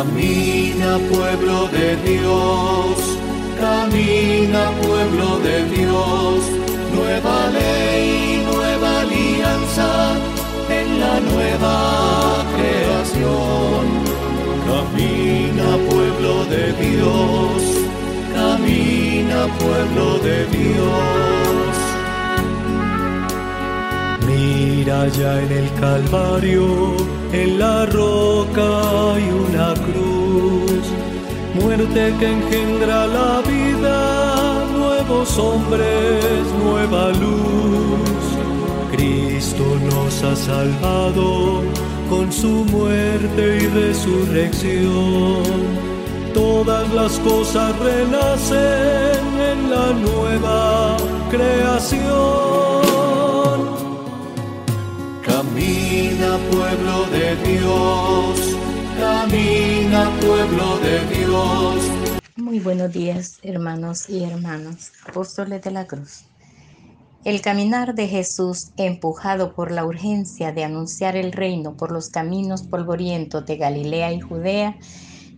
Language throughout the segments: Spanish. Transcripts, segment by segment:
Camina pueblo de Dios, camina pueblo de Dios, nueva ley, nueva alianza en la nueva creación. Camina pueblo de Dios, camina pueblo de Dios. Mira ya en el Calvario, en la roca hay una cruz, muerte que engendra la vida, nuevos hombres, nueva luz. Cristo nos ha salvado con su muerte y resurrección. Todas las cosas renacen en la nueva creación. Camina pueblo de Dios, camina pueblo de Dios. Muy buenos días, hermanos y hermanas, apóstoles de la cruz. El caminar de Jesús, empujado por la urgencia de anunciar el reino por los caminos polvorientos de Galilea y Judea,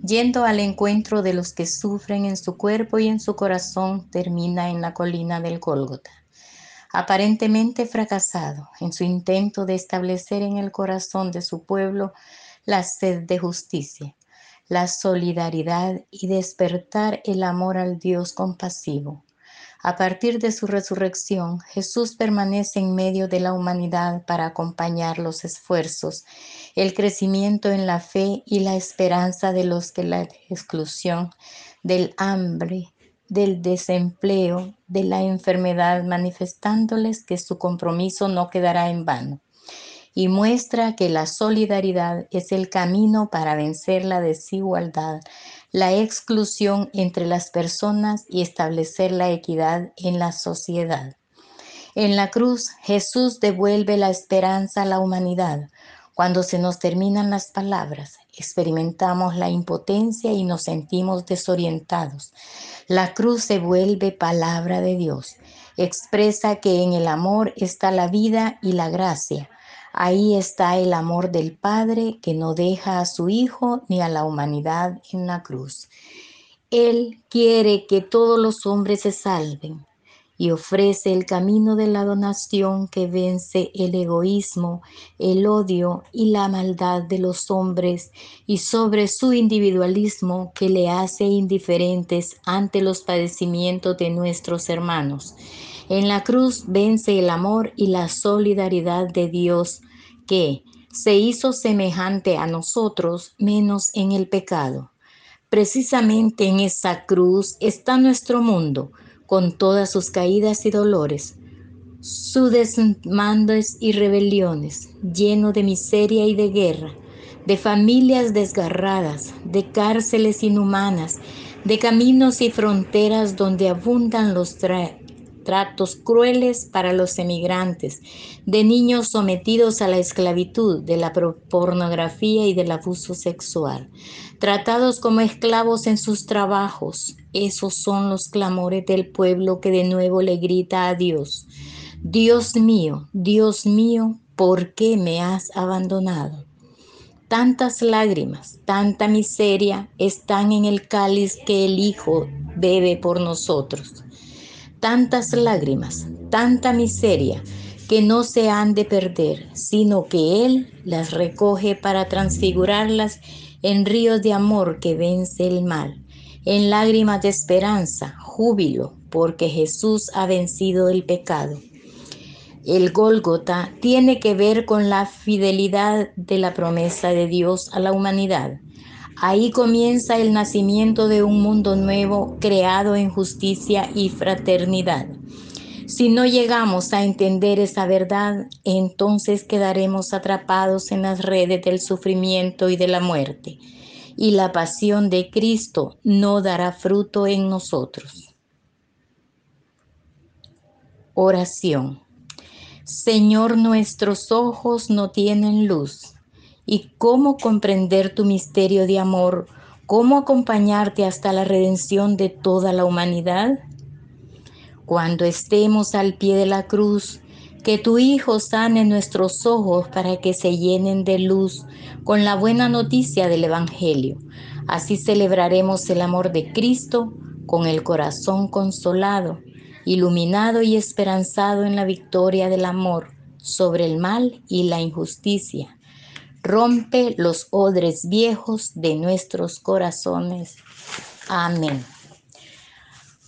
yendo al encuentro de los que sufren en su cuerpo y en su corazón, termina en la colina del Gólgota aparentemente fracasado en su intento de establecer en el corazón de su pueblo la sed de justicia, la solidaridad y despertar el amor al Dios compasivo. A partir de su resurrección, Jesús permanece en medio de la humanidad para acompañar los esfuerzos, el crecimiento en la fe y la esperanza de los que la exclusión, del hambre, del desempleo, de la enfermedad, manifestándoles que su compromiso no quedará en vano. Y muestra que la solidaridad es el camino para vencer la desigualdad, la exclusión entre las personas y establecer la equidad en la sociedad. En la cruz, Jesús devuelve la esperanza a la humanidad. Cuando se nos terminan las palabras, experimentamos la impotencia y nos sentimos desorientados. La cruz se vuelve palabra de Dios. Expresa que en el amor está la vida y la gracia. Ahí está el amor del Padre que no deja a su Hijo ni a la humanidad en la cruz. Él quiere que todos los hombres se salven y ofrece el camino de la donación que vence el egoísmo, el odio y la maldad de los hombres y sobre su individualismo que le hace indiferentes ante los padecimientos de nuestros hermanos. En la cruz vence el amor y la solidaridad de Dios que se hizo semejante a nosotros menos en el pecado. Precisamente en esa cruz está nuestro mundo con todas sus caídas y dolores, sus desmandos y rebeliones, lleno de miseria y de guerra, de familias desgarradas, de cárceles inhumanas, de caminos y fronteras donde abundan los tratos crueles para los emigrantes, de niños sometidos a la esclavitud, de la pornografía y del abuso sexual, tratados como esclavos en sus trabajos. Esos son los clamores del pueblo que de nuevo le grita a Dios. Dios mío, Dios mío, ¿por qué me has abandonado? Tantas lágrimas, tanta miseria están en el cáliz que el Hijo bebe por nosotros. Tantas lágrimas, tanta miseria que no se han de perder, sino que Él las recoge para transfigurarlas en ríos de amor que vence el mal, en lágrimas de esperanza, júbilo, porque Jesús ha vencido el pecado. El Gólgota tiene que ver con la fidelidad de la promesa de Dios a la humanidad. Ahí comienza el nacimiento de un mundo nuevo creado en justicia y fraternidad. Si no llegamos a entender esa verdad, entonces quedaremos atrapados en las redes del sufrimiento y de la muerte, y la pasión de Cristo no dará fruto en nosotros. Oración. Señor, nuestros ojos no tienen luz. ¿Y cómo comprender tu misterio de amor? ¿Cómo acompañarte hasta la redención de toda la humanidad? Cuando estemos al pie de la cruz, que tu Hijo sane nuestros ojos para que se llenen de luz con la buena noticia del Evangelio. Así celebraremos el amor de Cristo con el corazón consolado, iluminado y esperanzado en la victoria del amor sobre el mal y la injusticia. Rompe los odres viejos de nuestros corazones. Amén.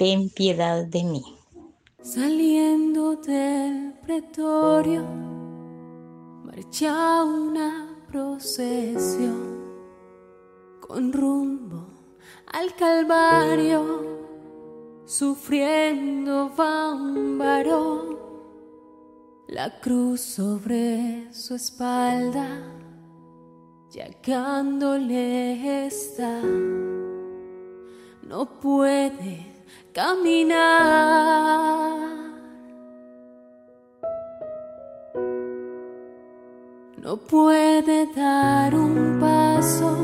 ten piedad de mí. Saliendo del pretorio marcha una procesión con rumbo al Calvario, sufriendo va un varón, la cruz sobre su espalda, llegándole está, no puede caminar. No puede dar un paso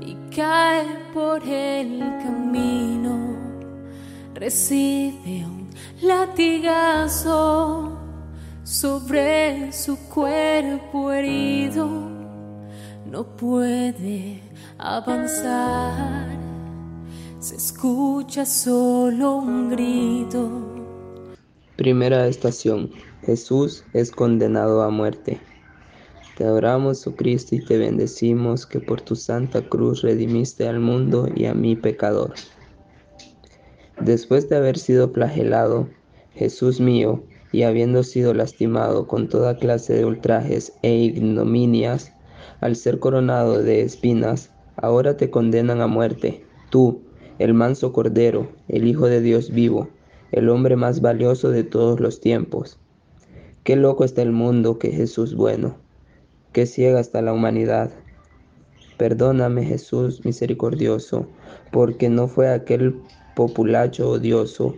y cae por el camino, recibe un latigazo sobre su cuerpo herido, no puede avanzar, se escucha solo un grito. Primera estación. Jesús es condenado a muerte. Te adoramos, oh Cristo, y te bendecimos que por tu santa cruz redimiste al mundo y a mi pecador. Después de haber sido flagelado, Jesús mío, y habiendo sido lastimado con toda clase de ultrajes e ignominias, al ser coronado de espinas, ahora te condenan a muerte, tú, el manso Cordero, el Hijo de Dios vivo, el hombre más valioso de todos los tiempos. Qué loco está el mundo que Jesús bueno que ciega hasta la humanidad. Perdóname Jesús misericordioso, porque no fue aquel populacho odioso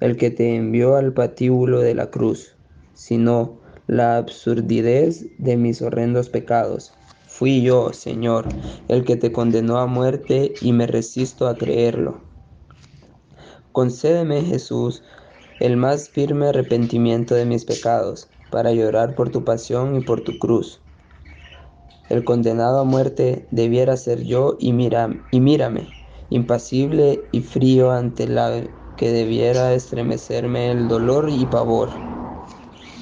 el que te envió al patíbulo de la cruz, sino la absurdidez de mis horrendos pecados. Fui yo, Señor, el que te condenó a muerte y me resisto a creerlo. Concédeme, Jesús, el más firme arrepentimiento de mis pecados, para llorar por tu pasión y por tu cruz el condenado a muerte debiera ser yo y, mira, y mírame, impasible y frío ante la que debiera estremecerme el dolor y pavor.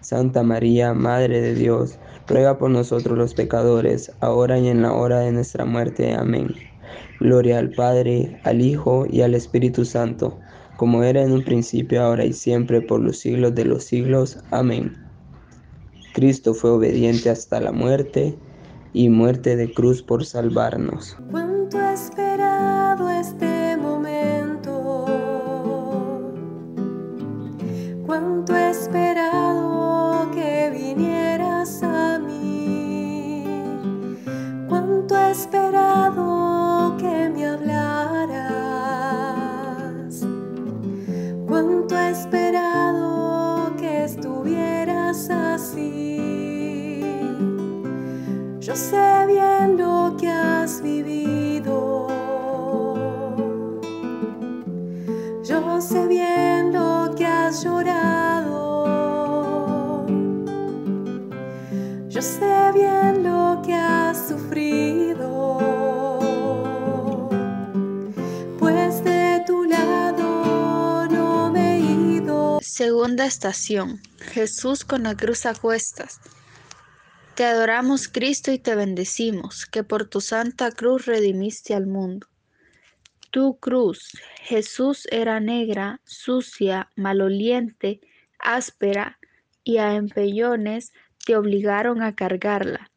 Santa María, Madre de Dios, ruega por nosotros los pecadores, ahora y en la hora de nuestra muerte. Amén. Gloria al Padre, al Hijo y al Espíritu Santo, como era en un principio, ahora y siempre, por los siglos de los siglos. Amén. Cristo fue obediente hasta la muerte y muerte de cruz por salvarnos. Cuánto he esperado este momento, cuánto esperado cuánto he esperado que me hablaras, cuánto he esperado que estuvieras así. Yo sé bien lo que has vivido. Yo sé bien lo que has llorado. Yo sé bien Segunda estación. Jesús con la cruz a cuestas. Te adoramos Cristo y te bendecimos, que por tu santa cruz redimiste al mundo. Tu cruz, Jesús, era negra, sucia, maloliente, áspera, y a empellones te obligaron a cargarla.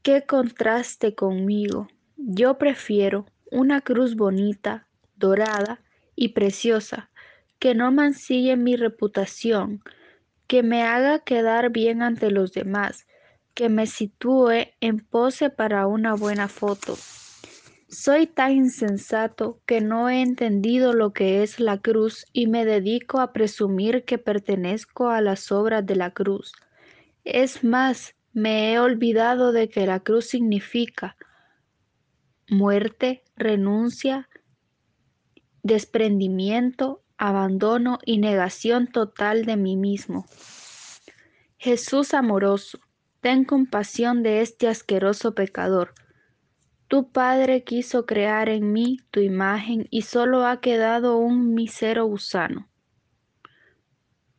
Qué contraste conmigo. Yo prefiero una cruz bonita, dorada y preciosa, que no mancille mi reputación, que me haga quedar bien ante los demás, que me sitúe en pose para una buena foto. Soy tan insensato que no he entendido lo que es la cruz y me dedico a presumir que pertenezco a las obras de la cruz. Es más, me he olvidado de que la cruz significa muerte, renuncia, desprendimiento, abandono y negación total de mí mismo. Jesús amoroso, ten compasión de este asqueroso pecador. Tu Padre quiso crear en mí tu imagen y solo ha quedado un mísero gusano.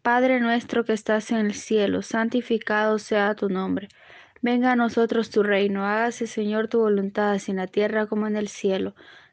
Padre nuestro que estás en el cielo, santificado sea tu nombre. Venga a nosotros tu reino, hágase Señor tu voluntad, así en la tierra como en el cielo.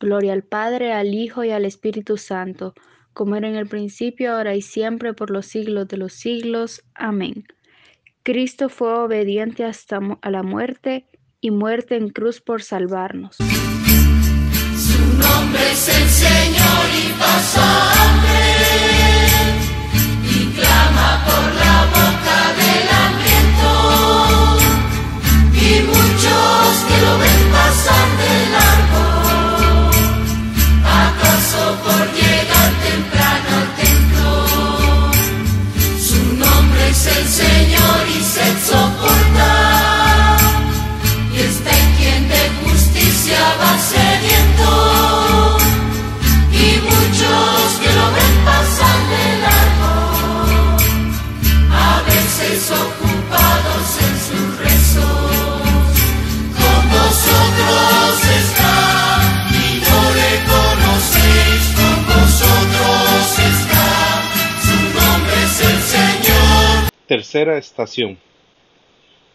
Gloria al Padre, al Hijo y al Espíritu Santo, como era en el principio, ahora y siempre, por los siglos de los siglos. Amén. Cristo fue obediente hasta a la muerte y muerte en cruz por salvarnos. Su nombre es el Señor y pasa Estación.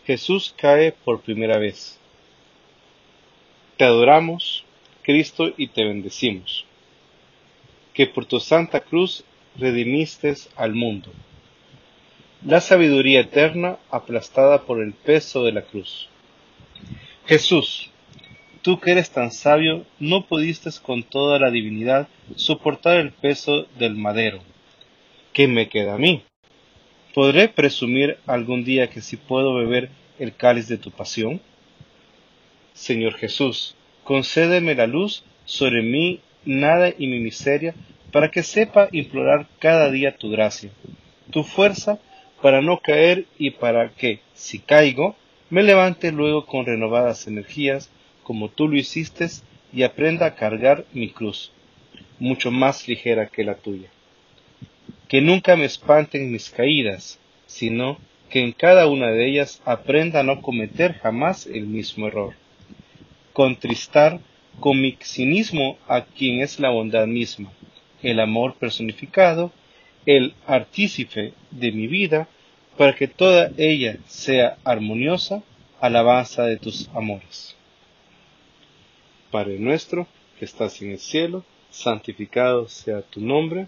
Jesús cae por primera vez. Te adoramos, Cristo, y te bendecimos, que por tu santa cruz redimiste al mundo. La sabiduría eterna aplastada por el peso de la cruz. Jesús, tú que eres tan sabio, no pudiste con toda la divinidad soportar el peso del madero. ¿Qué me queda a mí? ¿Podré presumir algún día que si puedo beber el cáliz de tu pasión? Señor Jesús, concédeme la luz sobre mí, nada y mi miseria, para que sepa implorar cada día tu gracia, tu fuerza para no caer y para que, si caigo, me levante luego con renovadas energías, como tú lo hiciste, y aprenda a cargar mi cruz, mucho más ligera que la tuya que nunca me espanten mis caídas, sino que en cada una de ellas aprenda a no cometer jamás el mismo error. Contristar con mi cinismo a quien es la bondad misma, el amor personificado, el artífice de mi vida, para que toda ella sea armoniosa, alabanza de tus amores. Padre nuestro, que estás en el cielo, santificado sea tu nombre,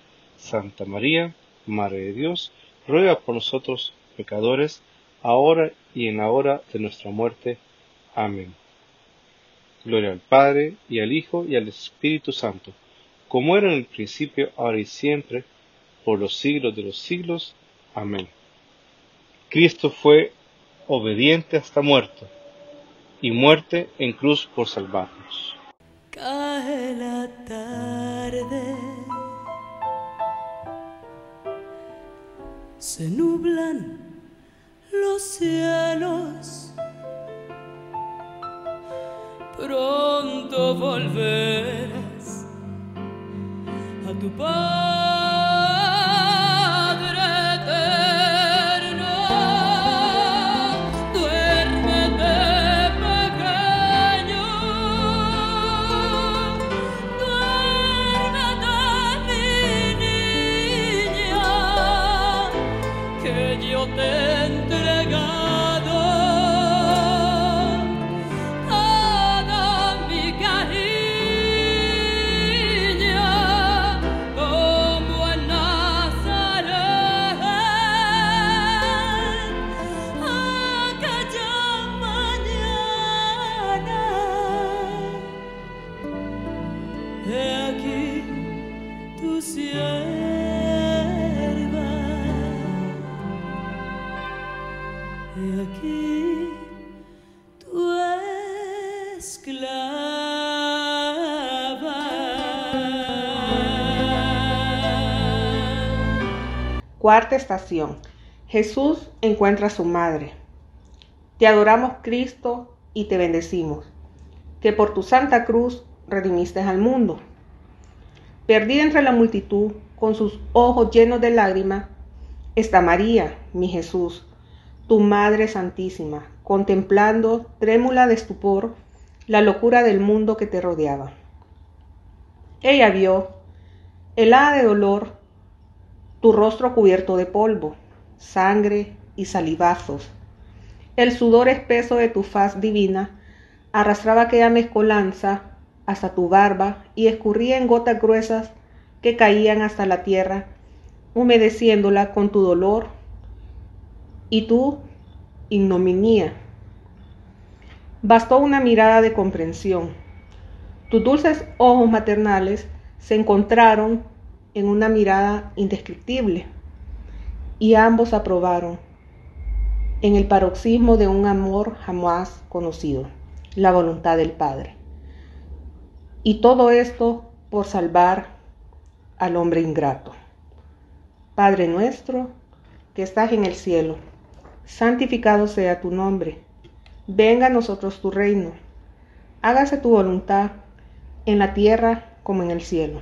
Santa María, Madre de Dios, ruega por nosotros pecadores, ahora y en la hora de nuestra muerte. Amén. Gloria al Padre, y al Hijo, y al Espíritu Santo como era en el principio, ahora y siempre, por los siglos de los siglos. Amén. Cristo fue obediente hasta muerto, y muerte en cruz por salvarnos. Se nublan los cielos, pronto volverás a tu Padre Cuarta estación. Jesús encuentra a su madre. Te adoramos Cristo y te bendecimos, que por tu santa cruz redimiste al mundo. Perdida entre la multitud, con sus ojos llenos de lágrimas, está María, mi Jesús, tu Madre Santísima, contemplando, trémula de estupor, la locura del mundo que te rodeaba. Ella vio, helada de dolor, tu rostro cubierto de polvo, sangre y salivazos. El sudor espeso de tu faz divina arrastraba aquella mezcolanza hasta tu barba y escurría en gotas gruesas que caían hasta la tierra, humedeciéndola con tu dolor y tu ignominia. Bastó una mirada de comprensión. Tus dulces ojos maternales se encontraron en una mirada indescriptible y ambos aprobaron en el paroxismo de un amor jamás conocido, la voluntad del Padre. Y todo esto por salvar al hombre ingrato. Padre nuestro, que estás en el cielo, santificado sea tu nombre. Venga a nosotros tu reino. Hágase tu voluntad en la tierra como en el cielo.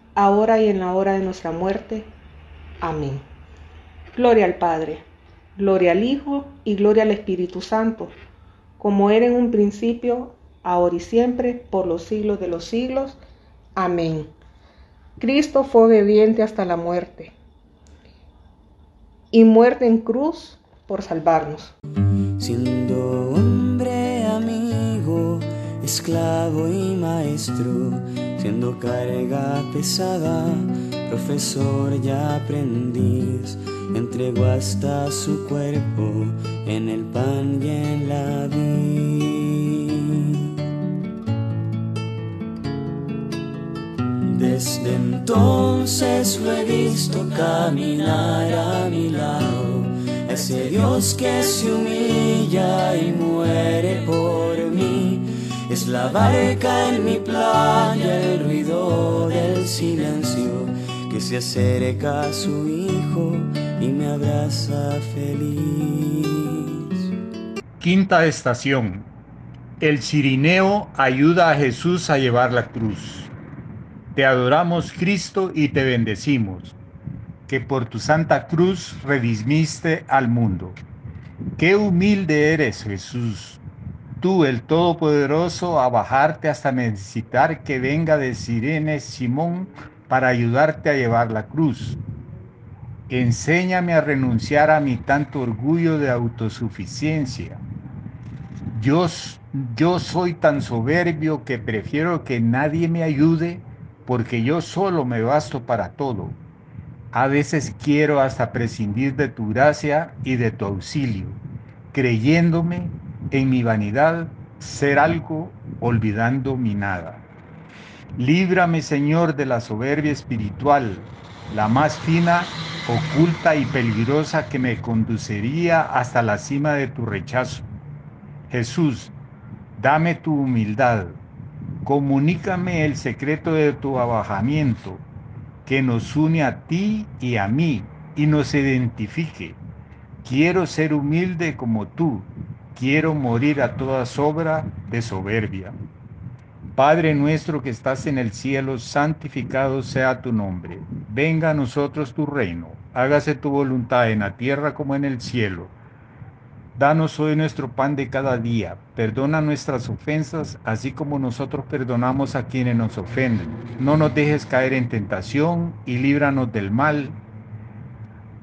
ahora y en la hora de nuestra muerte. Amén. Gloria al Padre, gloria al Hijo y gloria al Espíritu Santo, como era en un principio, ahora y siempre, por los siglos de los siglos. Amén. Cristo fue obediente hasta la muerte y muerte en cruz por salvarnos. Siendo hombre, amigo, esclavo y maestro, siendo carga pesada, profesor y aprendiz, entregó hasta su cuerpo en el pan y en la vid. Desde entonces lo he visto caminar a mi lado, ese Dios que se humilla y muere por Es la barca en mi playa, el ruido del silencio que se acerca a su hijo y me abraza feliz. Quinta estación. El cirineo ayuda a Jesús a llevar la cruz. Te adoramos Cristo y te bendecimos, que por tu santa cruz redimiste al mundo. Qué humilde eres Jesús, tú el Todopoderoso, a bajarte hasta necesitar que venga de Sirene Simón para ayudarte a llevar la cruz. Enséñame a renunciar a mi tanto orgullo de autosuficiencia. Yo, yo soy tan soberbio que prefiero que nadie me ayude porque yo solo me basto para todo. A veces quiero hasta prescindir de tu gracia y de tu auxilio, creyéndome en mi vanidad ser algo olvidando mi nada. Líbrame, Señor, de la soberbia espiritual, la más fina, oculta y peligrosa que me conduciría hasta la cima de tu rechazo. Jesús, dame tu humildad, comunícame el secreto de tu abajamiento, que nos une a ti y a mí y nos identifique. Quiero ser humilde como tú, quiero morir a toda sobra de soberbia. Padre nuestro que estás en el cielo, santificado sea tu nombre. Venga a nosotros tu reino. Hágase tu voluntad en la tierra como en el cielo. Danos hoy nuestro pan de cada día. Perdona nuestras ofensas, así como nosotros perdonamos a quienes nos ofenden. No nos dejes caer en tentación y líbranos del mal.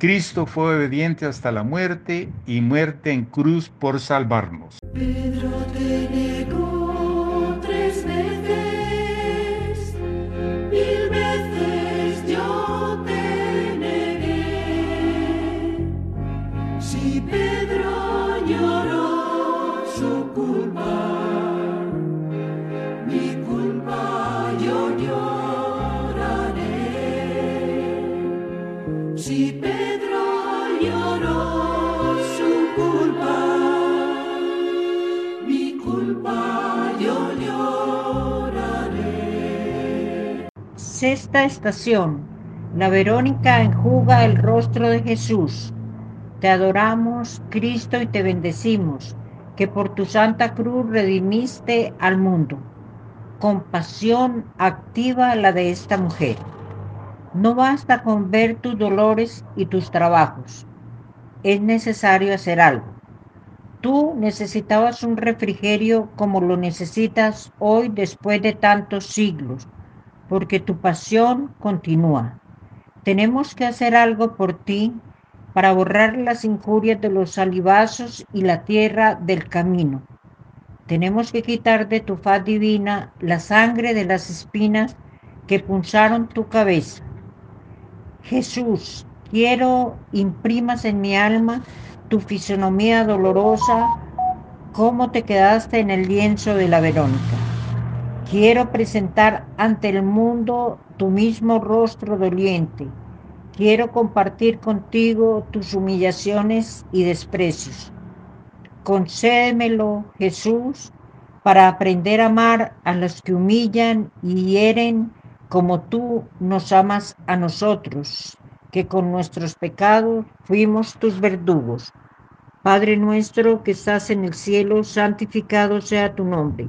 Cristo fue obediente hasta la muerte y muerte en cruz por salvarnos. Sexta estación. La Verónica enjuga el rostro de Jesús. Te adoramos, Cristo, y te bendecimos, que por tu santa cruz redimiste al mundo. Compasión activa la de esta mujer. No basta con ver tus dolores y tus trabajos. Es necesario hacer algo. Tú necesitabas un refrigerio como lo necesitas hoy después de tantos siglos, porque tu pasión continúa. Tenemos que hacer algo por ti para borrar las injurias de los salivazos y la tierra del camino. Tenemos que quitar de tu faz divina la sangre de las espinas que punzaron tu cabeza. Jesús, quiero imprimas en mi alma tu fisonomía dolorosa, cómo te quedaste en el lienzo de la Verónica. Quiero presentar ante el mundo tu mismo rostro doliente. Quiero compartir contigo tus humillaciones y desprecios. Concédemelo, Jesús, para aprender a amar a los que humillan y hieren como tú nos amas a nosotros, que con nuestros pecados fuimos tus verdugos. Padre nuestro que estás en el cielo, santificado sea tu nombre.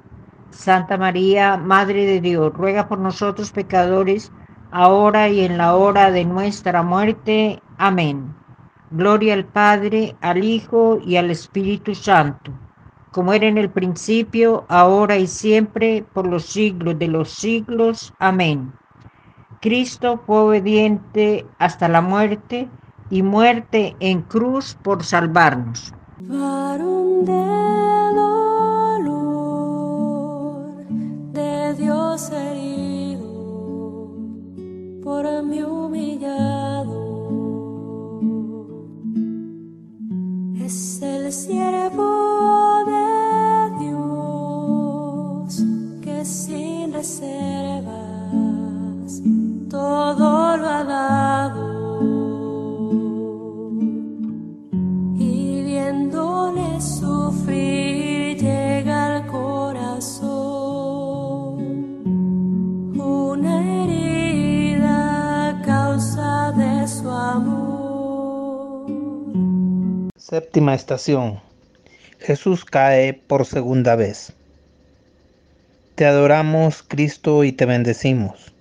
Santa María, Madre de Dios, ruega por nosotros pecadores, ahora y en la hora de nuestra muerte. Amén. Gloria al Padre, al Hijo y al Espíritu Santo, como era en el principio, ahora y siempre, por los siglos de los siglos. Amén. Cristo fue obediente hasta la muerte y muerte en cruz por salvarnos. Por mí humillado, es el siervo de Dios que sin reservas todo lo ha Séptima estación. Jesús cae por segunda vez. Te adoramos, Cristo, y te bendecimos,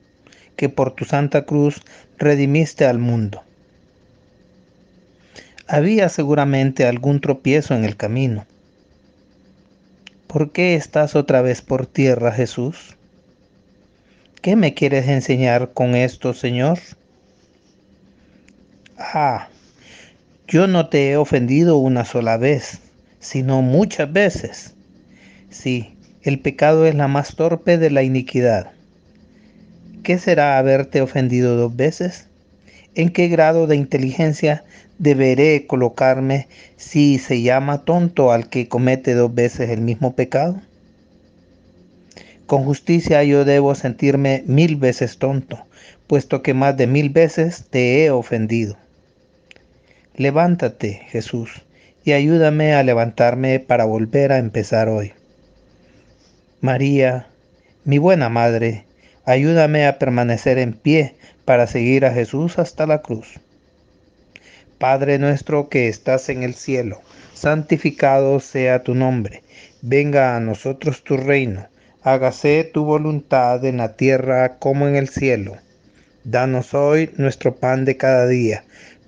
que por tu santa cruz redimiste al mundo. Había seguramente algún tropiezo en el camino. ¿Por qué estás otra vez por tierra, Jesús? ¿Qué me quieres enseñar con esto, Señor? Ah, yo no te he ofendido una sola vez, sino muchas veces. Sí, el pecado es la más torpe de la iniquidad. ¿Qué será haberte ofendido dos veces? ¿En qué grado de inteligencia deberé colocarme si se llama tonto al que comete dos veces el mismo pecado? Con justicia yo debo sentirme mil veces tonto, puesto que más de mil veces te he ofendido. Levántate, Jesús, y ayúdame a levantarme para volver a empezar hoy. María, mi buena madre, ayúdame a permanecer en pie para seguir a Jesús hasta la cruz. Padre nuestro que estás en el cielo, santificado sea tu nombre, venga a nosotros tu reino, hágase tu voluntad en la tierra como en el cielo. Danos hoy nuestro pan de cada día,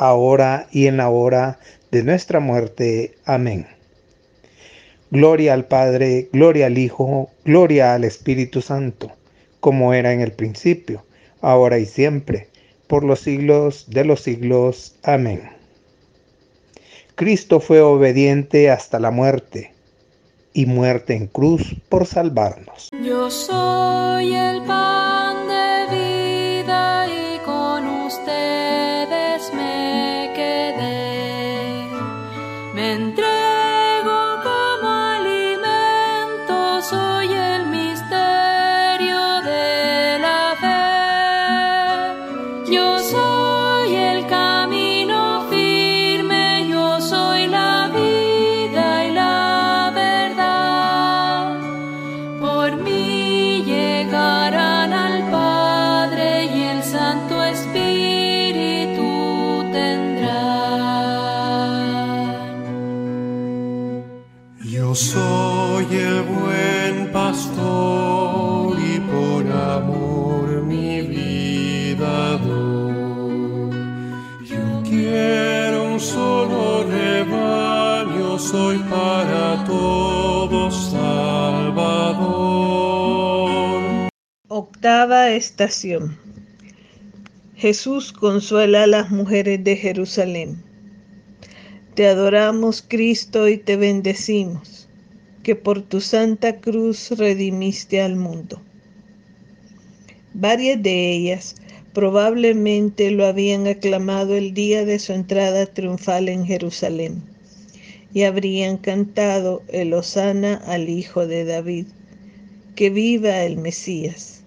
ahora y en la hora de nuestra muerte. Amén. Gloria al Padre, gloria al Hijo, gloria al Espíritu Santo, como era en el principio, ahora y siempre por los siglos de los siglos. Amén. Cristo fue obediente hasta la muerte y muerte en cruz por salvarnos. Yo soy el pan Octava estación. Jesús consuela a las mujeres de Jerusalén. Te adoramos, Cristo, y te bendecimos, que por tu santa cruz redimiste al mundo. Varias de ellas probablemente lo habían aclamado el día de su entrada triunfal en Jerusalén y habrían cantado el Hosana al Hijo de David, que viva el Mesías.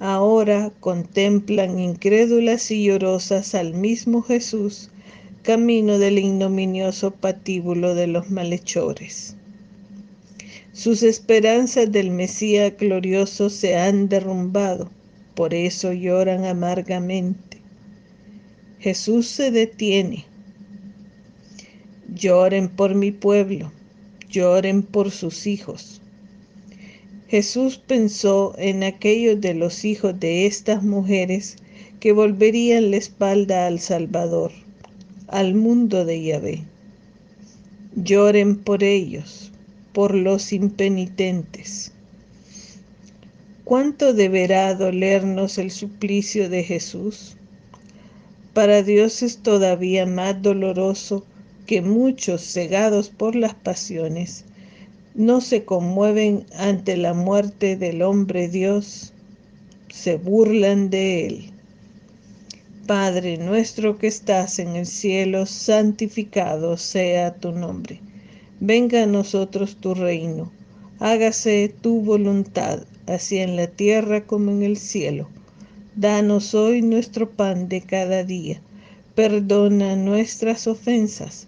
Ahora contemplan incrédulas y llorosas al mismo Jesús, camino del ignominioso patíbulo de los malhechores. Sus esperanzas del Mesías glorioso se han derrumbado, por eso lloran amargamente. Jesús se detiene. Lloren por mi pueblo, lloren por sus hijos. Jesús pensó en aquellos de los hijos de estas mujeres que volverían la espalda al Salvador, al mundo de Yahvé. Lloren por ellos, por los impenitentes. ¿Cuánto deberá dolernos el suplicio de Jesús? Para Dios es todavía más doloroso que muchos cegados por las pasiones no se conmueven ante la muerte del hombre Dios, se burlan de él. Padre nuestro que estás en el cielo, santificado sea tu nombre. Venga a nosotros tu reino. Hágase tu voluntad, así en la tierra como en el cielo. Danos hoy nuestro pan de cada día. Perdona nuestras ofensas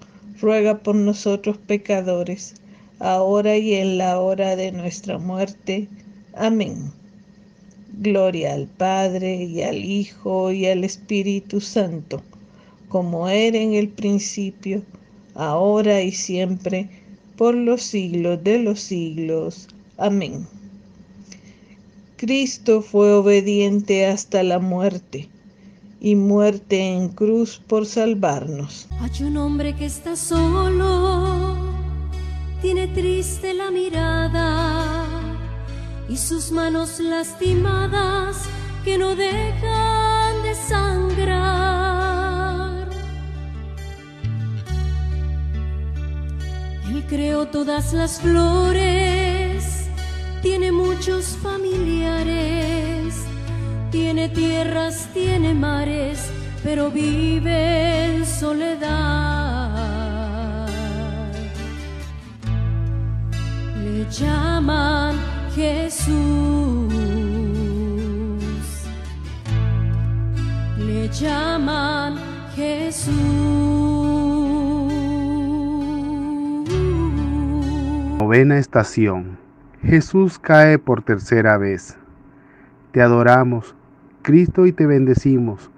ruega por nosotros pecadores, ahora y en la hora de nuestra muerte. Amén. Gloria al Padre y al Hijo y al Espíritu Santo, como era en el principio, ahora y siempre, por los siglos de los siglos. Amén. Cristo fue obediente hasta la muerte y muerte en cruz por salvarnos. Hay un hombre que está solo, tiene triste la mirada y sus manos lastimadas que no dejan de sangrar. Él creó todas las flores, tiene muchos familiares tiene tierras, tiene mares, pero vive en soledad. Le llaman Jesús. Le llaman Jesús. Novena estación. Jesús cae por tercera vez. Te adoramos, Cristo, y te bendecimos,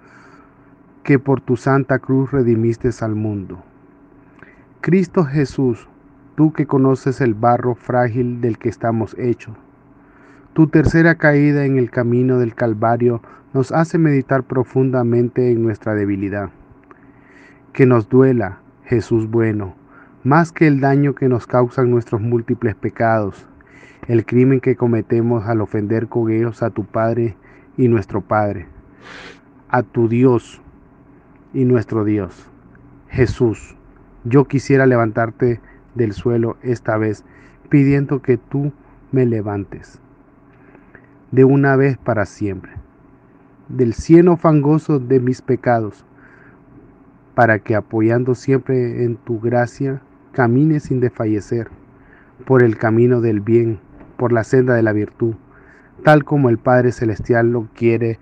que por tu santa cruz redimiste al mundo. Cristo Jesús, tú que conoces el barro frágil del que estamos hechos. Tu tercera caída en el camino del Calvario nos hace meditar profundamente en nuestra debilidad. Que nos duela, Jesús bueno, más que el daño que nos causan nuestros múltiples pecados, el crimen que cometemos al ofender con ellos a tu Padre y nuestro Padre, a tu Dios y nuestro Dios. Jesús, yo quisiera levantarte del suelo esta vez, pidiendo que tú me levantes de una vez para siempre, del cieno fangoso de mis pecados, para que apoyando siempre en tu gracia, camine sin desfallecer por el camino del bien, por la senda de la virtud, tal como el Padre Celestial lo quiere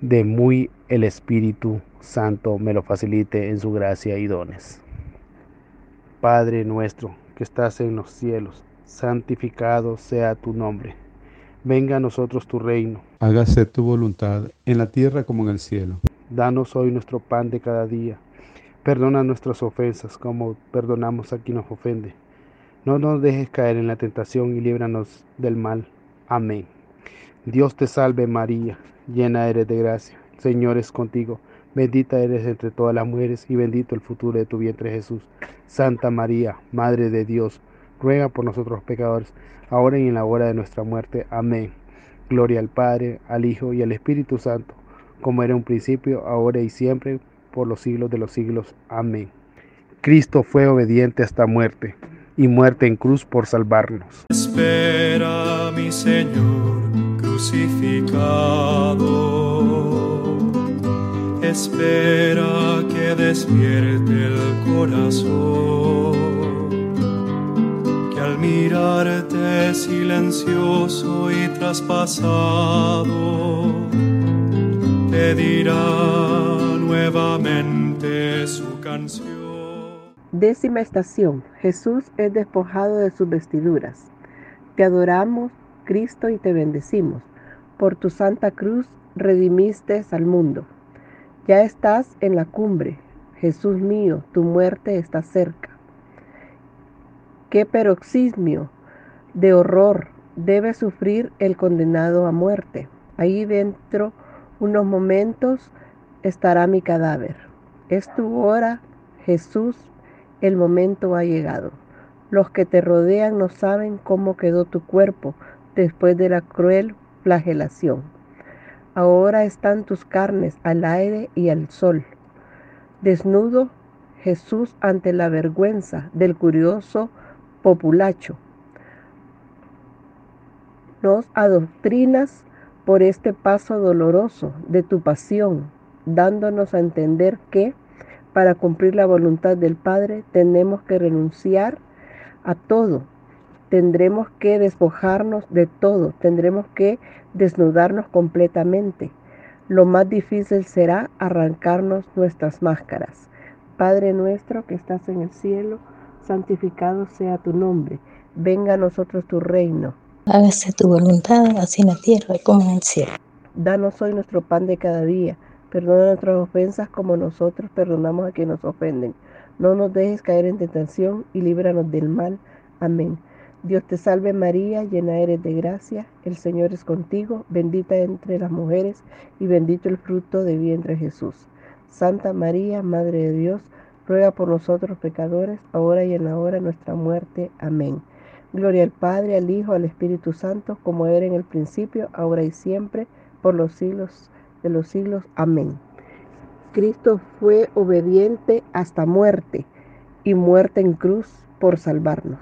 de muy el Espíritu Santo me lo facilite en su gracia y dones. Padre nuestro que estás en los cielos, santificado sea tu nombre. Venga a nosotros tu reino. Hágase tu voluntad en la tierra como en el cielo. Danos hoy nuestro pan de cada día. Perdona nuestras ofensas como perdonamos a quien nos ofende. No nos dejes caer en la tentación y líbranos del mal. Amén. Dios te salve María, llena eres de gracia, Señor es contigo, bendita eres entre todas las mujeres y bendito el futuro de tu vientre Jesús. Santa María, Madre de Dios, ruega por nosotros pecadores, ahora y en la hora de nuestra muerte. Amén. Gloria al Padre, al Hijo y al Espíritu Santo como era un principio, ahora y siempre, por los siglos de los siglos. Amén. Cristo fue obediente hasta muerte, y muerte en cruz por salvarnos. Espera, mi Señor, crucificado. Espera que despierte el corazón, que al mirarte silencioso y traspasado, te dirá nuevamente su canción. Décima estación. Jesús es despojado de sus vestiduras. Te adoramos, Cristo, y te bendecimos. Por tu santa cruz redimiste al mundo. Ya estás en la cumbre. Jesús mío, tu muerte está cerca. Qué paroxismio de horror debe sufrir el condenado a muerte. Ahí dentro unos momentos estará mi cadáver. Es tu hora, Jesús, el momento ha llegado. Los que te rodean no saben cómo quedó tu cuerpo después de la cruel flagelación. Ahora están tus carnes al aire y al sol. Desnudo Jesús ante la vergüenza del curioso populacho. Nos adoctrinas por este paso doloroso de tu pasión, dándonos a entender que para cumplir la voluntad del Padre tenemos que renunciar a todo. Tendremos que despojarnos de todo. Tendremos que desnudarnos completamente. Lo más difícil será arrancarnos nuestras máscaras. Padre nuestro que estás en el cielo, santificado sea tu nombre. Venga a nosotros tu reino. Hágase tu voluntad, así en la tierra como en el cielo. Danos hoy nuestro pan de cada día Perdona nuestras ofensas como nosotros perdonamos a quienes nos ofenden. No nos dejes caer en tentación y líbranos del mal. Amén. Dios te salve María, llena eres de gracia, el Señor es contigo, bendita entre las mujeres y bendito el fruto de vientre Jesús. Santa María, Madre de Dios, ruega por nosotros pecadores, ahora y en la hora de nuestra muerte. Amén. Gloria al Padre, al Hijo, al Espíritu Santo, como era en el principio, ahora y siempre, por los siglos de los siglos. Amén. Cristo fue obediente hasta muerte y muerte en cruz por salvarnos.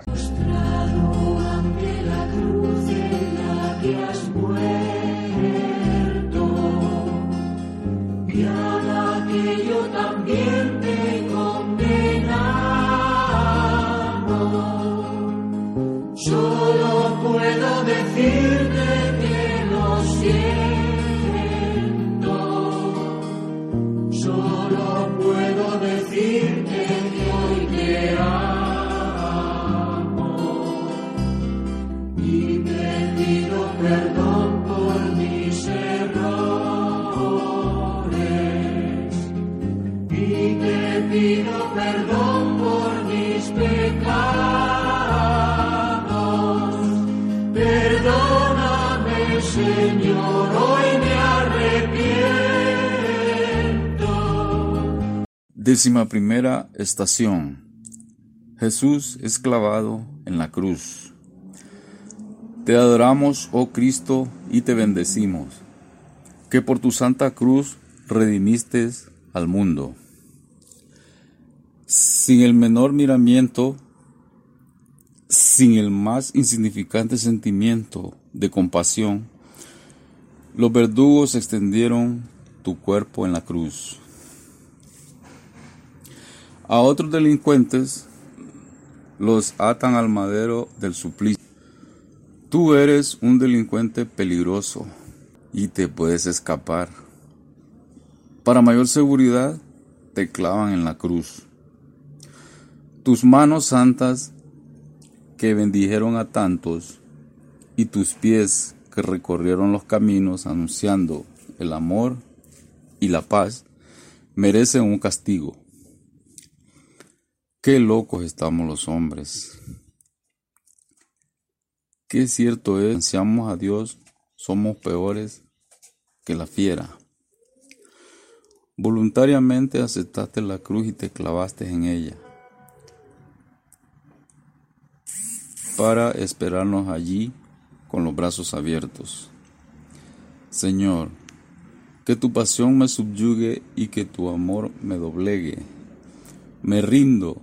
Décima primera estación. Jesús es clavado en la cruz. Te adoramos, oh Cristo, y te bendecimos, que por tu santa cruz redimiste al mundo. Sin el menor miramiento, sin el más insignificante sentimiento de compasión, los verdugos extendieron tu cuerpo en la cruz. A otros delincuentes los atan al madero del suplicio. Tú eres un delincuente peligroso y te puedes escapar. Para mayor seguridad, te clavan en la cruz. Tus manos santas que bendijeron a tantos y tus pies que recorrieron los caminos anunciando el amor y la paz, merecen un castigo. Qué locos estamos los hombres. Qué cierto es, ansiamos a Dios, somos peores que la fiera. Voluntariamente aceptaste la cruz y te clavaste en ella para esperarnos allí con los brazos abiertos. Señor, Que tu pasión me subyugue y que tu amor me doblegue. Me rindo,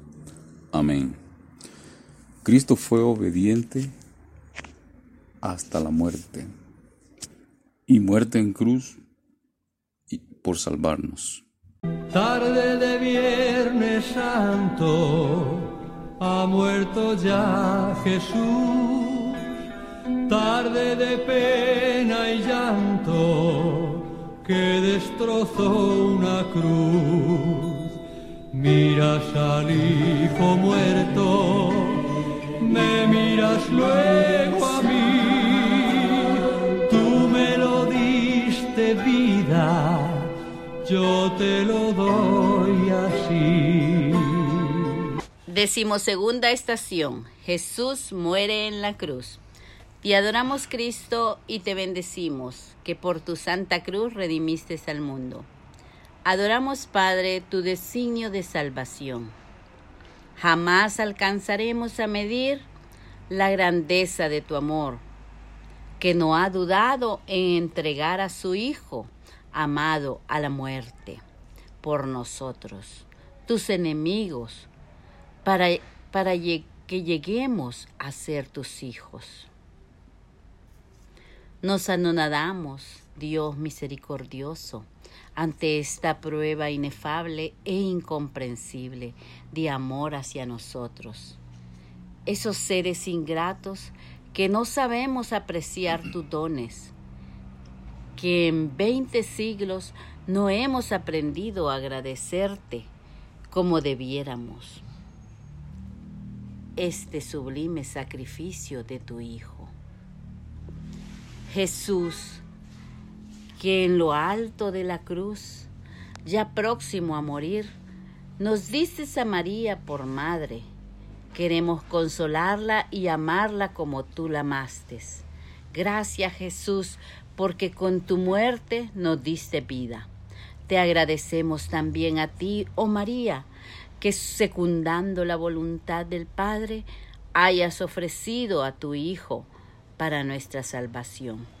Amén. Cristo fue obediente hasta la muerte y muerte en cruz por salvarnos. Tarde de Viernes Santo ha muerto ya Jesús tarde de pena y llanto que destrozó una cruz. Miras al hijo muerto, me miras luego a mí, tú me lo diste vida, yo te lo doy así. Decimosegunda estación, Jesús muere en la cruz. Te adoramos Cristo y te bendecimos, que por tu santa cruz redimiste al mundo. Adoramos Padre tu designio de salvación. Jamás alcanzaremos a medir la grandeza de tu amor, que no ha dudado en entregar a su Hijo amado a la muerte por nosotros, tus enemigos, para, para que lleguemos a ser tus hijos. Nos anonadamos, Dios misericordioso, ante esta prueba inefable e incomprensible de amor hacia nosotros. Esos seres ingratos que no sabemos apreciar tus dones, que en veinte siglos no hemos aprendido a agradecerte como debiéramos este sublime sacrificio de tu Hijo. Jesús, que en lo alto de la cruz, ya próximo a morir, nos dices a María por madre. Queremos consolarla y amarla como tú la amaste. Gracias Jesús, porque con tu muerte nos diste vida. Te agradecemos también a ti, oh María, que secundando la voluntad del Padre, hayas ofrecido a tu Hijo para nuestra salvación.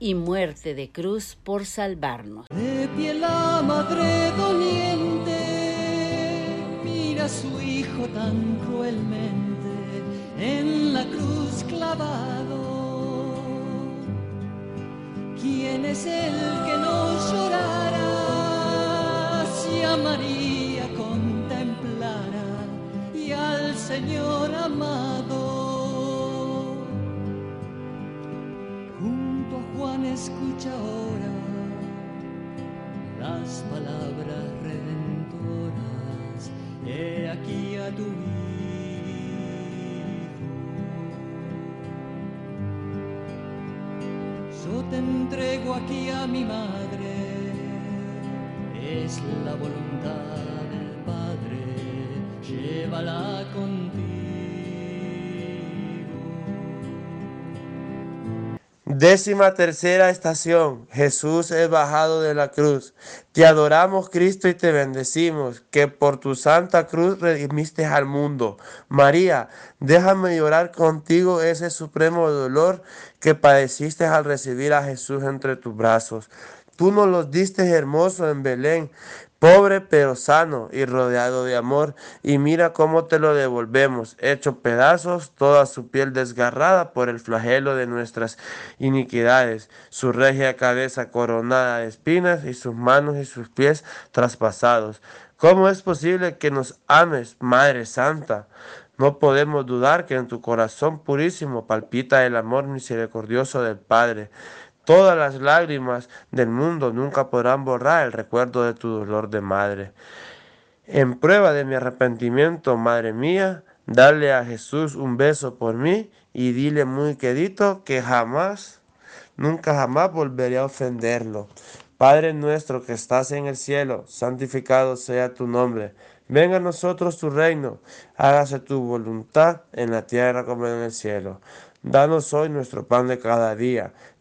y muerte de cruz por salvarnos. De pie la madre doliente mira a su hijo tan cruelmente en la cruz clavado. ¿Quién es el que no llorara si a María contemplara y al Señor amado? Escucha ahora las palabras redentoras. a tu hijo. Yo te entrego aquí a mi madre, es la voluntad del Padre, llévala contigo. Décima tercera estación. Jesús es bajado de la cruz. Te adoramos, Cristo, y te bendecimos, que por tu santa cruz redimiste al mundo. María, déjame llorar contigo ese supremo dolor que padeciste al recibir a Jesús entre tus brazos. Tú nos los diste hermoso en Belén, pobre pero sano y rodeado de amor, y mira cómo te lo devolvemos, hecho pedazos, toda su piel desgarrada por el flagelo de nuestras iniquidades, su regia cabeza coronada de espinas y sus manos y sus pies traspasados. ¿Cómo es posible que nos ames, Madre Santa? No podemos dudar que en tu corazón purísimo palpita el amor misericordioso del Padre. Todas las lágrimas del mundo nunca podrán borrar el recuerdo de tu dolor de madre. En prueba de mi arrepentimiento, madre mía, dale a Jesús un beso por mí y dile muy quedito que jamás, nunca jamás volveré a ofenderlo. Padre nuestro que estás en el cielo, santificado sea tu nombre. Venga a nosotros tu reino, hágase tu voluntad en la tierra como en el cielo. Danos hoy nuestro pan de cada día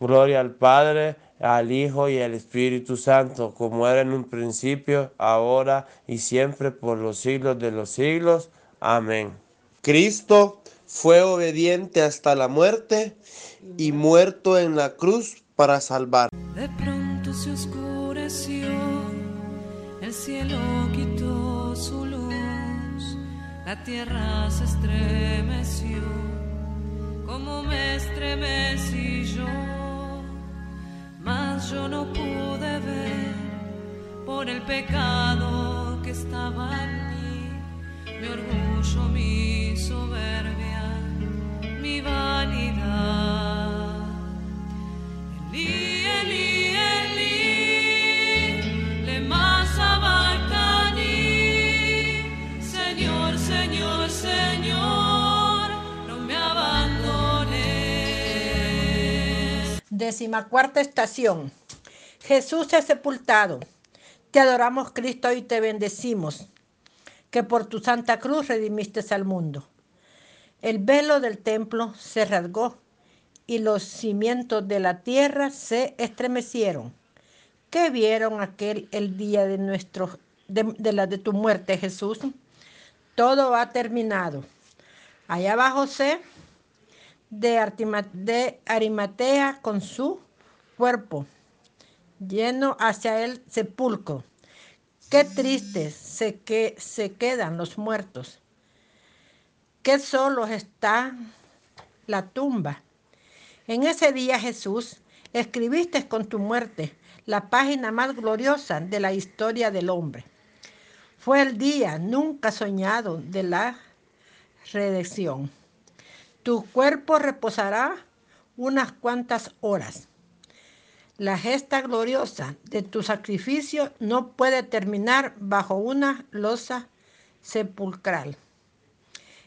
Gloria al Padre, al Hijo y al Espíritu Santo, como era en un principio, ahora y siempre, por los siglos de los siglos. Amén. Cristo fue obediente hasta la muerte y muerto en la cruz para salvar. De pronto se oscureció, el cielo quitó su luz, la tierra se estremeció, como me estremecí yo mas yo no pude ver por el pecado que estaba en mí, mi orgullo, mi soberbia, mi vanidad. Elí, Elí, abandones. Décima cuarta estación. Jesús es sepultado. Te adoramos, Cristo, y te bendecimos, que por tu santa cruz redimiste al mundo. El velo del templo se rasgó y los cimientos de la tierra se estremecieron. ¿Qué vieron aquel el día de nuestro de, la de tu muerte, Jesús? Todo ha terminado. Allá va José de, de Arimatea con su cuerpo lleno hacia el sepulcro. Qué tristes se, que, se quedan los muertos. Qué solos está la tumba. En ese día, Jesús, escribiste con tu muerte la página más gloriosa de la historia del hombre. Fue el día nunca soñado de la redención. Tu cuerpo reposará unas cuantas horas. La gesta gloriosa de tu sacrificio no puede terminar bajo una losa sepulcral.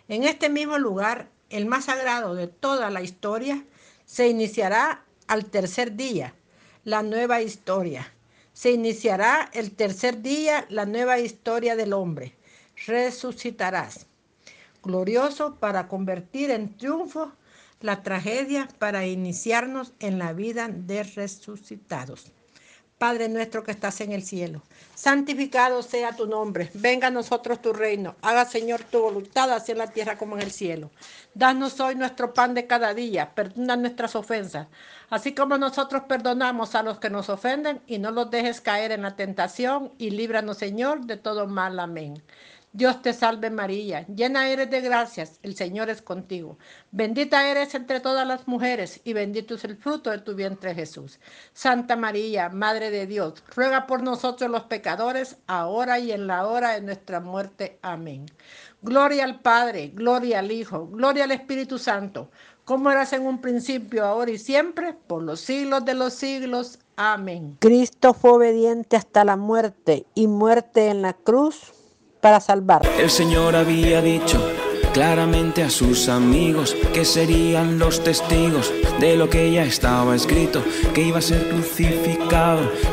En este mismo lugar, el más sagrado de toda la historia, se iniciará al tercer día, la nueva historia. Se iniciará el tercer día, la nueva historia del hombre. Resucitarás. Glorioso para convertir en triunfo la tragedia para iniciarnos en la vida de resucitados. Padre nuestro que estás en el cielo, santificado sea tu nombre, venga a nosotros tu reino, haga Señor tu voluntad así en la tierra como en el cielo. Danos hoy nuestro pan de cada día, perdona nuestras ofensas, así como nosotros perdonamos a los que nos ofenden y no los dejes caer en la tentación y líbranos Señor de todo mal. Amén. Dios te salve María, llena eres de gracias, el Señor es contigo. Bendita eres entre todas las mujeres y bendito es el fruto de tu vientre Jesús. Santa María, Madre de Dios, ruega por nosotros los pecadores, ahora y en la hora de nuestra muerte. Amén. Gloria al Padre, gloria al Hijo, gloria al Espíritu Santo, como eras en un principio, ahora y siempre, por los siglos de los siglos. Amén. Cristo fue obediente hasta la muerte y muerte en la cruz para. El Señor había dicho claramente a sus amigos que serían los testigos de lo que ya estaba escrito, que iba a ser crucificado,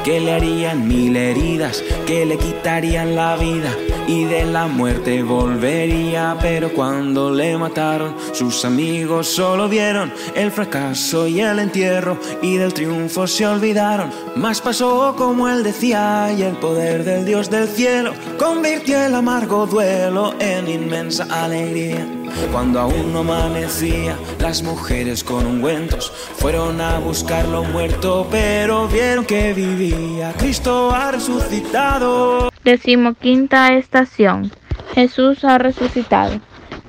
que le harían mil heridas, que le quitarían la vida y de la muerte volvería, pero cuando le mataron, sus amigos solo vieron el fracaso y el entierro y del triunfo se olvidaron. Más pasó como él decía y el poder del Dios del cielo convirtió el amargo duelo en inmensa alegría. Cuando aún no amanecía, las mujeres con ungüentos fueron a buscarlo muerto, pero vieron que vivía. Cristo ha resucitado. Decimoquinta estación. Jesús ha resucitado.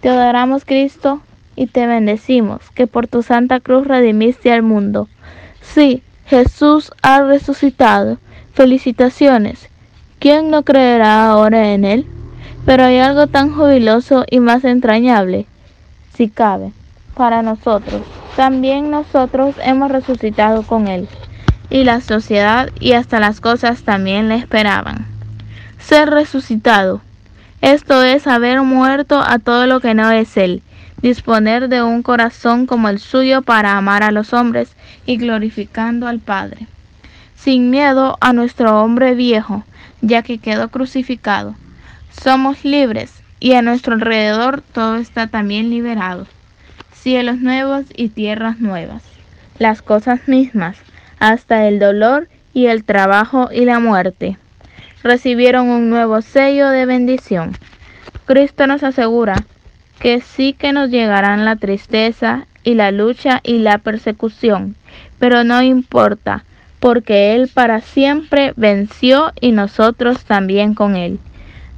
Te adoramos Cristo y te bendecimos, que por tu santa cruz redimiste al mundo. Sí, Jesús ha resucitado. Felicitaciones. ¿Quién no creerá ahora en él? Pero hay algo tan jubiloso y más entrañable, si cabe, para nosotros. También nosotros hemos resucitado con Él, y la sociedad y hasta las cosas también le esperaban. Ser resucitado. Esto es haber muerto a todo lo que no es Él, disponer de un corazón como el suyo para amar a los hombres y glorificando al Padre. Sin miedo a nuestro hombre viejo, ya que quedó crucificado somos libres y a nuestro alrededor todo está también liberado. Cielos nuevos y tierras nuevas. Las cosas mismas, hasta el dolor y el trabajo y la muerte, recibieron un nuevo sello de bendición. Cristo nos asegura que sí que nos llegarán la tristeza y la lucha y la persecución, pero no importa, porque Él para siempre venció y nosotros también con Él.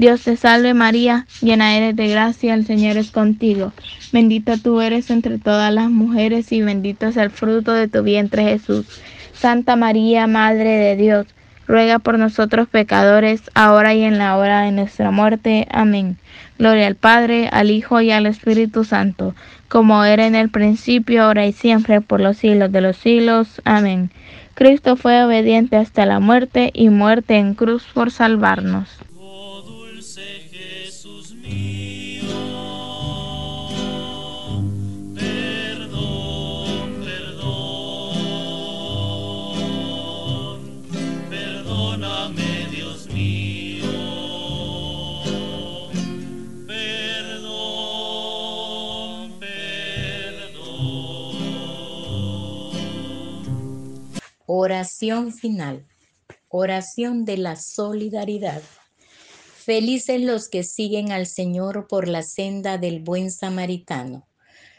Dios te salve María, llena eres de gracia, el Señor es contigo. Bendita tú eres entre todas las mujeres y bendito es el fruto de tu vientre Jesús. Santa María, Madre de Dios, ruega por nosotros pecadores, ahora y en la hora de nuestra muerte. Amén. Gloria al Padre, al Hijo y al Espíritu Santo, como era en el principio, ahora y siempre, por los siglos de los siglos. Amén. Cristo fue obediente hasta la muerte y muerte en cruz por salvarnos. Oración final. Oración de la solidaridad. Felices los que siguen al Señor por la senda del buen samaritano,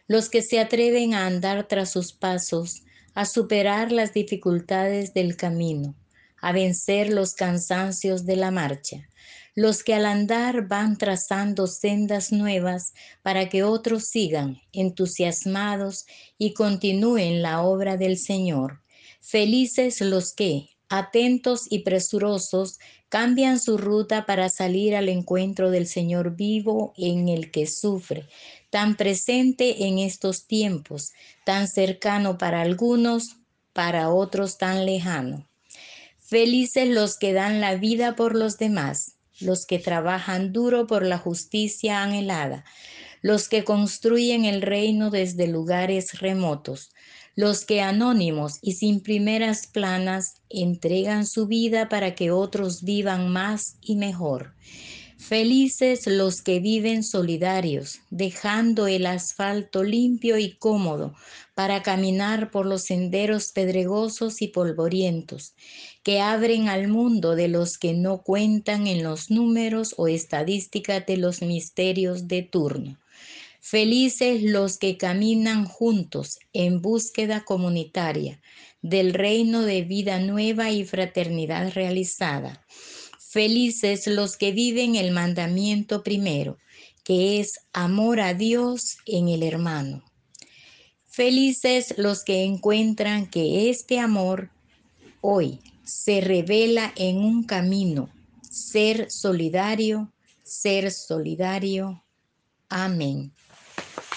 los que se atreven a andar tras sus pasos, a superar las dificultades del camino, a vencer los cansancios de la marcha, los que al andar van trazando sendas nuevas para que otros sigan entusiasmados y continúen la obra del Señor Felices los que, atentos y presurosos, cambian su ruta para salir al encuentro del Señor vivo en el que sufre, tan presente en estos tiempos, tan cercano para algunos, para otros tan lejano. Felices los que dan la vida por los demás, los que trabajan duro por la justicia anhelada, los que construyen el reino desde lugares remotos, los que anónimos y sin primeras planas entregan su vida para que otros vivan más y mejor. Felices los que viven solidarios, dejando el asfalto limpio y cómodo para caminar por los senderos pedregosos y polvorientos, que abren al mundo de los que no cuentan en los números o estadísticas de los misterios de turno. Felices los que caminan juntos en búsqueda comunitaria del reino de vida nueva y fraternidad realizada Felices los que viven el mandamiento primero, que es amor a Dios en el hermano. Felices los que encuentran que este amor hoy se revela en un camino, ser solidario, ser solidario. Amén.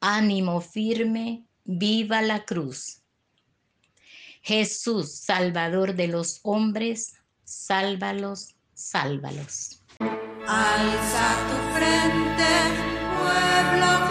Ánimo firme, viva la cruz. Jesús, Salvador de los hombres, sálvalos, sálvalos. Alza tu frente, pueblo.